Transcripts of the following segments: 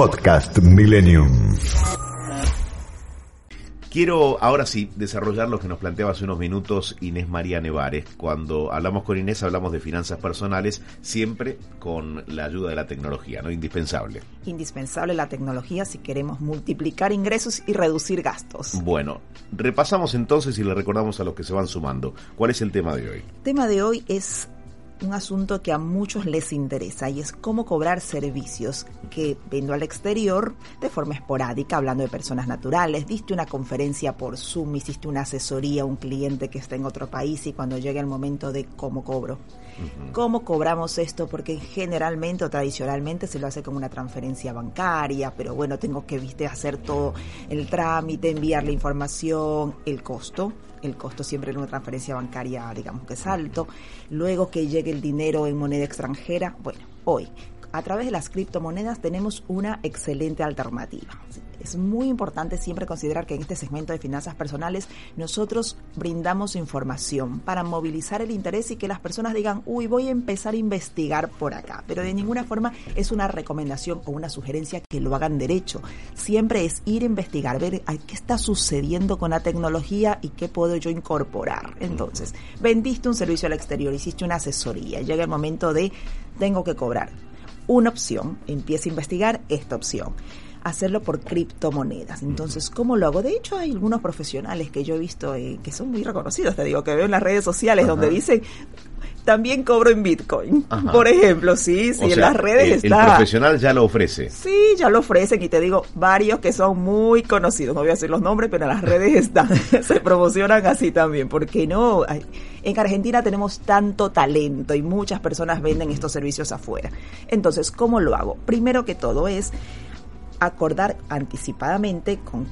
Podcast Millennium. Quiero ahora sí desarrollar lo que nos planteaba hace unos minutos Inés María Nevares. Cuando hablamos con Inés hablamos de finanzas personales, siempre con la ayuda de la tecnología, ¿no? Indispensable. Indispensable la tecnología si queremos multiplicar ingresos y reducir gastos. Bueno, repasamos entonces y le recordamos a los que se van sumando. ¿Cuál es el tema de hoy? El tema de hoy es un asunto que a muchos les interesa y es cómo cobrar servicios que vendo al exterior de forma esporádica, hablando de personas naturales, diste una conferencia por Zoom, hiciste una asesoría a un cliente que está en otro país y cuando llegue el momento de cómo cobro. ¿Cómo cobramos esto? Porque generalmente o tradicionalmente se lo hace con una transferencia bancaria, pero bueno, tengo que viste hacer todo el trámite, enviar la información, el costo el costo siempre en una transferencia bancaria, digamos que es alto. Luego que llegue el dinero en moneda extranjera, bueno, hoy a través de las criptomonedas tenemos una excelente alternativa. Es muy importante siempre considerar que en este segmento de finanzas personales nosotros brindamos información para movilizar el interés y que las personas digan, uy, voy a empezar a investigar por acá. Pero de ninguna forma es una recomendación o una sugerencia que lo hagan derecho. Siempre es ir a investigar, ver qué está sucediendo con la tecnología y qué puedo yo incorporar. Entonces, vendiste un servicio al exterior, hiciste una asesoría, llega el momento de tengo que cobrar una opción, empieza a investigar esta opción hacerlo por criptomonedas. Entonces, ¿cómo lo hago? De hecho, hay algunos profesionales que yo he visto eh, que son muy reconocidos, te digo, que veo en las redes sociales donde dicen también cobro en Bitcoin. Por ejemplo, sí, sí, en las redes está. El profesional ya lo ofrece. Sí, ya lo ofrecen y te digo, varios que son muy conocidos, no voy a decir los nombres, pero en las redes están, se promocionan así también, porque no, en Argentina tenemos tanto talento y muchas personas venden estos servicios afuera. Entonces, ¿cómo lo hago? Primero que todo es acordar anticipadamente con,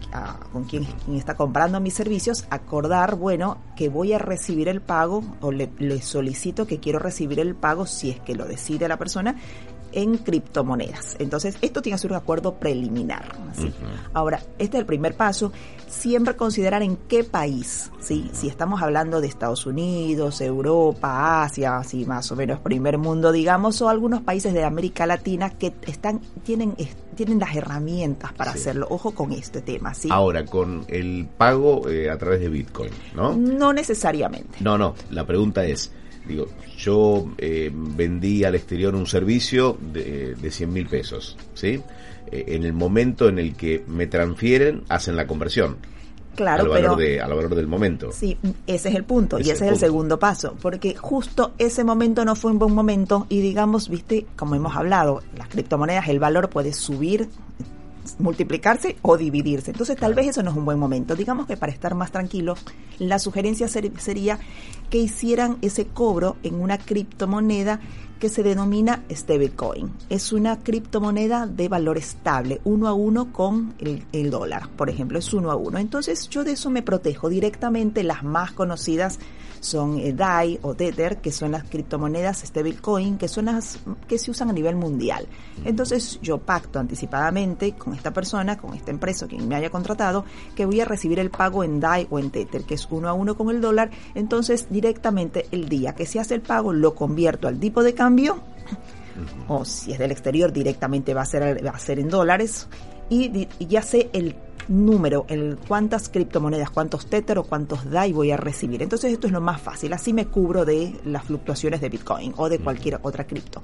con quien, está comprando mis servicios, acordar, bueno, que voy a recibir el pago o le, le solicito que quiero recibir el pago si es que lo decide la persona en criptomonedas. Entonces, esto tiene que ser un acuerdo preliminar. Ahora, este es el primer paso. Siempre considerar en qué país, ¿sí? Si estamos hablando de Estados Unidos, Europa, Asia, así más o menos primer mundo, digamos, o algunos países de América Latina que están, tienen, tienen las herramientas para hacerlo. Ojo con este tema, ¿sí? Ahora, con el pago eh, a través de Bitcoin, ¿no? No necesariamente. No, no. La pregunta es, Digo, yo eh, vendí al exterior un servicio de, de 100 mil pesos, ¿sí? Eh, en el momento en el que me transfieren, hacen la conversión. Claro, al valor, de, al valor del momento. Sí, ese es el punto y ese es el segundo paso, porque justo ese momento no fue un buen momento y digamos, viste, como hemos hablado, las criptomonedas, el valor puede subir, multiplicarse o dividirse. Entonces tal vez eso no es un buen momento. Digamos que para estar más tranquilo, la sugerencia sería que hicieran ese cobro en una criptomoneda que se denomina stablecoin. Es una criptomoneda de valor estable, uno a uno con el, dólar, por ejemplo, es uno a uno. Entonces yo de eso me protejo directamente. Las más conocidas son eh, DAI o Tether, que son las criptomonedas stablecoin, que son las que se usan a nivel mundial. Entonces yo pacto anticipadamente con esta persona, con esta empresa, quien me haya contratado, que voy a recibir el pago en DAI o en Tether, que es uno a uno con el dólar. Entonces directamente el día que se hace el pago lo convierto al tipo de cambio o si es del exterior directamente va a ser, va a ser en dólares y, ya sé el número, el cuántas criptomonedas, cuántos Tether o cuántos DAI voy a recibir. Entonces esto es lo más fácil, así me cubro de las fluctuaciones de Bitcoin o de cualquier otra cripto.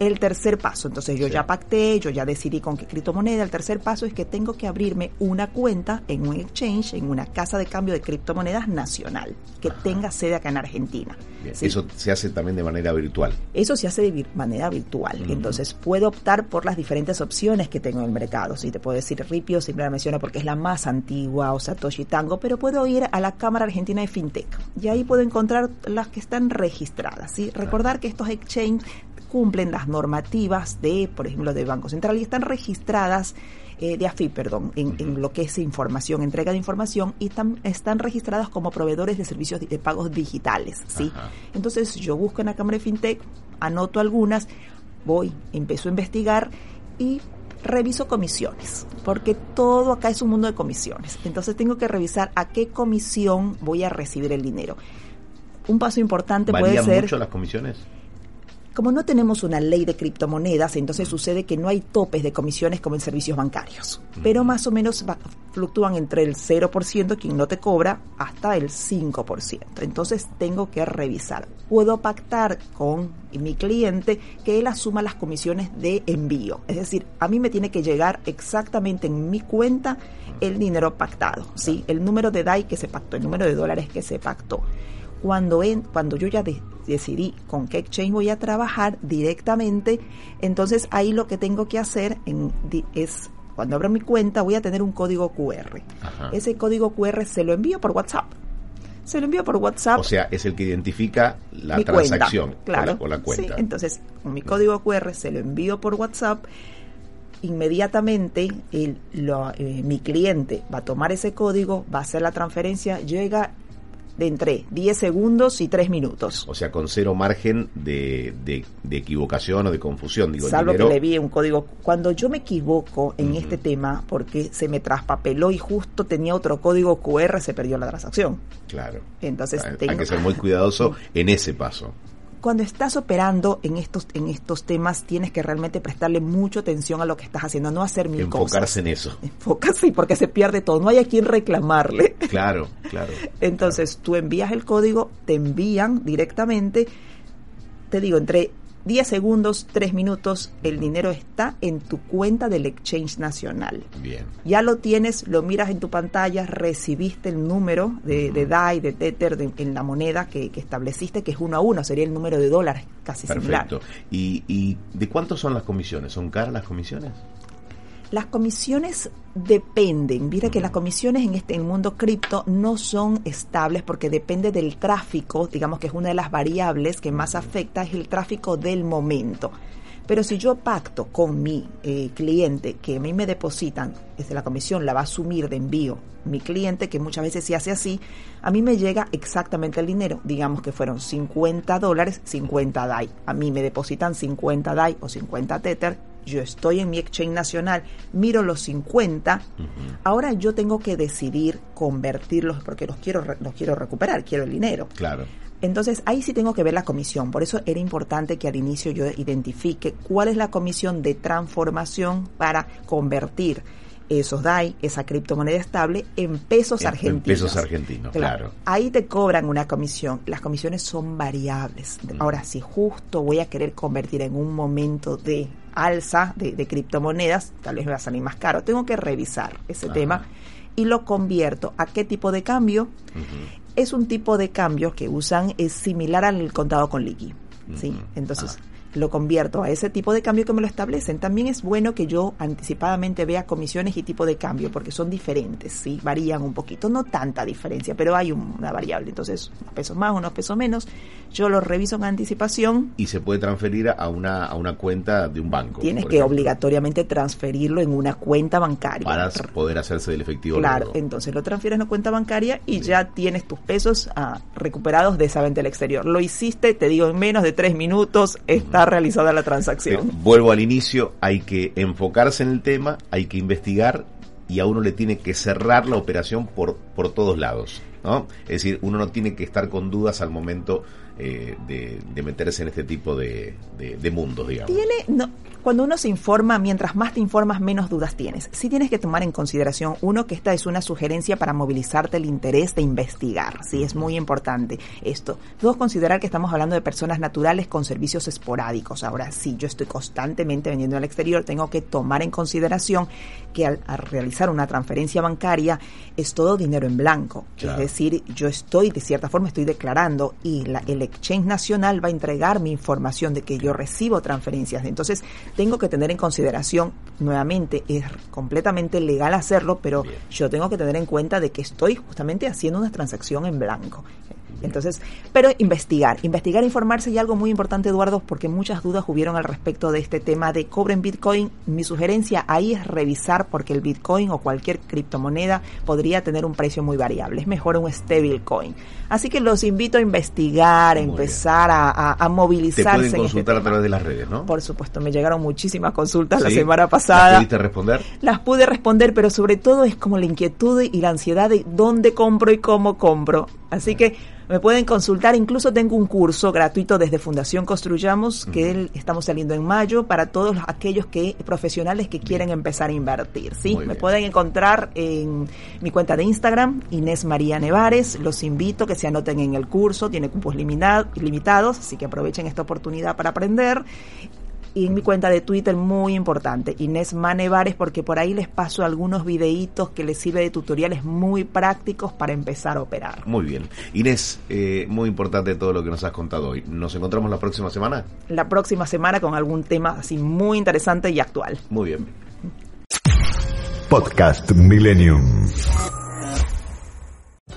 El tercer paso, entonces yo ya pacté, yo ya decidí con qué criptomoneda. El tercer paso es que tengo que abrirme una cuenta en un exchange, en una casa de cambio de criptomonedas nacional, que tenga sede acá en Argentina. Eso se hace también de manera virtual. Eso se hace de manera virtual. Entonces puedo optar por las diferentes opciones que tengo en el mercado. Si te puedo decir Ripio, siempre la menciono porque es la más antigua, o Satoshi Tango, pero puedo ir a la Cámara Argentina de FinTech y ahí puedo encontrar las que están registradas. ¿sí? Recordar que estos exchanges cumplen las normativas de, por ejemplo, del Banco Central y están registradas eh, de AFI, perdón, en, lo que es información, entrega de información, y están, están registradas como proveedores de servicios de, pagos digitales, ¿sí? Entonces yo busco en la Cámara de FinTech, anoto algunas, voy, empiezo a investigar y reviso comisiones, porque todo acá es un mundo de comisiones. Entonces tengo que revisar a qué comisión voy a recibir el dinero. Un paso importante puede ser... mucho las comisiones? Como no tenemos una ley de criptomonedas, entonces sucede que no hay topes de comisiones como en servicios bancarios, pero más o menos fluctúan entre el 0%, quien no te cobra, hasta el 5%. Entonces tengo que revisar. Puedo pactar con mi cliente que él asuma las comisiones de envío. Es decir, a mí me tiene que llegar exactamente en mi cuenta el dinero pactado, ¿sí? El número de DAI que se pactó, el número de dólares que se pactó cuando, en, cuando yo ya decidí con qué exchange voy a trabajar directamente, entonces ahí lo que tengo que hacer en, es, cuando abro mi cuenta, voy a tener un código QR. Ese código QR se lo envío por WhatsApp. Se lo envío por WhatsApp. O sea, es el que identifica la transacción claro, o, la, cuenta. entonces, con mi código QR se lo envío por WhatsApp inmediatamente el, eh, mi cliente va a tomar ese código, va a hacer la transferencia, llega de entre 10 segundos y 3 minutos. O sea, con cero margen de, de, equivocación o de confusión. Digo, Salvo que le vi un código. Cuando yo me equivoco en este tema, porque se me traspapeló y justo tenía otro código QR, se perdió la transacción. Claro. Entonces, hay, hay que ser muy cuidadoso en ese paso cuando estás operando en estos, en estos temas, tienes que realmente prestarle mucha atención a lo que estás haciendo, no hacer mil cosas. Enfocarse en eso. Enfocarse porque se pierde todo, no hay a quien reclamarle. Claro, claro. Entonces, tú envías el código, te envían directamente, te digo, entre 10 segundos, 3 minutos, el dinero está en tu cuenta del Exchange Nacional. Bien. Ya lo tienes, lo miras en tu pantalla, recibiste el número de, de DAI, de Tether, en la moneda que, estableciste, que es uno a uno, sería el número de dólares, casi Perfecto. ¿Y, ¿Y de cuánto son las comisiones? ¿Son caras las comisiones? Las comisiones dependen. Mira que las comisiones en este mundo cripto no son estables porque depende del tráfico, digamos que es una de las variables que más afecta es el tráfico del momento. Pero si yo pacto con mi eh, cliente que a mí me depositan, desde la comisión la va a asumir de envío mi cliente, que muchas veces se hace así, a mí me llega exactamente el dinero. Digamos que fueron 50 dólares, 50 DAI. A mí me depositan 50 DAI o 50 Tether yo estoy en mi exchange nacional, miro los 50, ahora yo tengo que decidir convertirlos porque los quiero, los quiero recuperar, quiero el dinero. Claro. Entonces ahí sí tengo que ver la comisión. Por eso era importante que al inicio yo identifique cuál es la comisión de transformación para convertir esos DAI, esa criptomoneda estable, en pesos argentinos. En pesos argentinos, claro. Ahí te cobran una comisión. Las comisiones son variables. Mm. Ahora, si justo voy a querer convertir en un momento de alza de, criptomonedas, tal vez me va a salir más caro. Tengo que revisar ese tema y lo convierto a qué tipo de cambio. Es un tipo de cambio que usan, es similar al contado con liqui. ¿sí? Entonces, ah lo convierto a ese tipo de cambio que me lo establecen. También es bueno que yo anticipadamente vea comisiones y tipo de cambio, porque son diferentes, ¿sí? Varían un poquito, no tanta diferencia, pero hay una variable. Entonces, unos pesos más, unos pesos menos. Yo lo reviso en anticipación. Y se puede transferir a una, a una cuenta de un banco. Tienes que obligatoriamente transferirlo en una cuenta bancaria. Para poder hacerse del efectivo. Claro, entonces lo transfieres en una cuenta bancaria y ya tienes tus pesos ah, recuperados de esa venta al exterior. Lo hiciste, te digo, en menos de tres minutos, está realizada la transacción. Eh, vuelvo al inicio, hay que enfocarse en el tema, hay que investigar y a uno le tiene que cerrar la operación por, por todos lados. ¿no? Es decir, uno no tiene que estar con dudas al momento eh, de, meterse en este tipo de, de, mundos, digamos. Tiene, no, cuando uno se informa, mientras más te informas, menos dudas tienes. Sí tienes que tomar en consideración, uno, que esta es una sugerencia para movilizarte el interés de investigar. Sí, es muy importante esto. Dos, considerar que estamos hablando de personas naturales con servicios esporádicos. Ahora, si yo estoy constantemente vendiendo al exterior, tengo que tomar en consideración que al, realizar una transferencia bancaria es todo dinero en blanco. Es decir, yo estoy, de cierta forma, estoy declarando y la, el exchange nacional va a entregar mi información de que yo recibo transferencias. Entonces, tengo que tener en consideración, nuevamente, es completamente legal hacerlo, pero yo tengo que tener en cuenta de que estoy justamente haciendo una transacción en blanco. Entonces, pero investigar, investigar, informarse y algo muy importante, Eduardo, porque muchas dudas hubieron al respecto de este tema de cobre en Bitcoin. Mi sugerencia ahí es revisar porque el Bitcoin o cualquier criptomoneda podría tener un precio muy variable. Es mejor un stablecoin. Así que los invito a investigar, a empezar a, a, movilizarse. Te pueden este consultar a través de las redes, ¿no? Por supuesto, me llegaron muchísimas consultas la semana pasada. ¿Las pudiste responder? Las pude responder, pero sobre todo es como la inquietud y la ansiedad de dónde compro y cómo compro. Así que me pueden consultar, incluso tengo un curso gratuito desde Fundación Construyamos que estamos saliendo en mayo para todos aquellos que profesionales que quieren empezar a invertir, ¿sí? me pueden encontrar en mi cuenta de Instagram, Inés María Nevares, los invito a que se anoten en el curso, tiene cupos limitados, así que aprovechen esta oportunidad para aprender y en mi cuenta de Twitter muy importante, Inés Manevares, porque por ahí les paso algunos videitos que les sirve de tutoriales muy prácticos para empezar a operar. Muy bien. Inés, eh, muy importante todo lo que nos has contado hoy. ¿Nos encontramos la próxima semana? La próxima semana con algún tema así muy interesante y actual. Muy bien. Podcast Millennium.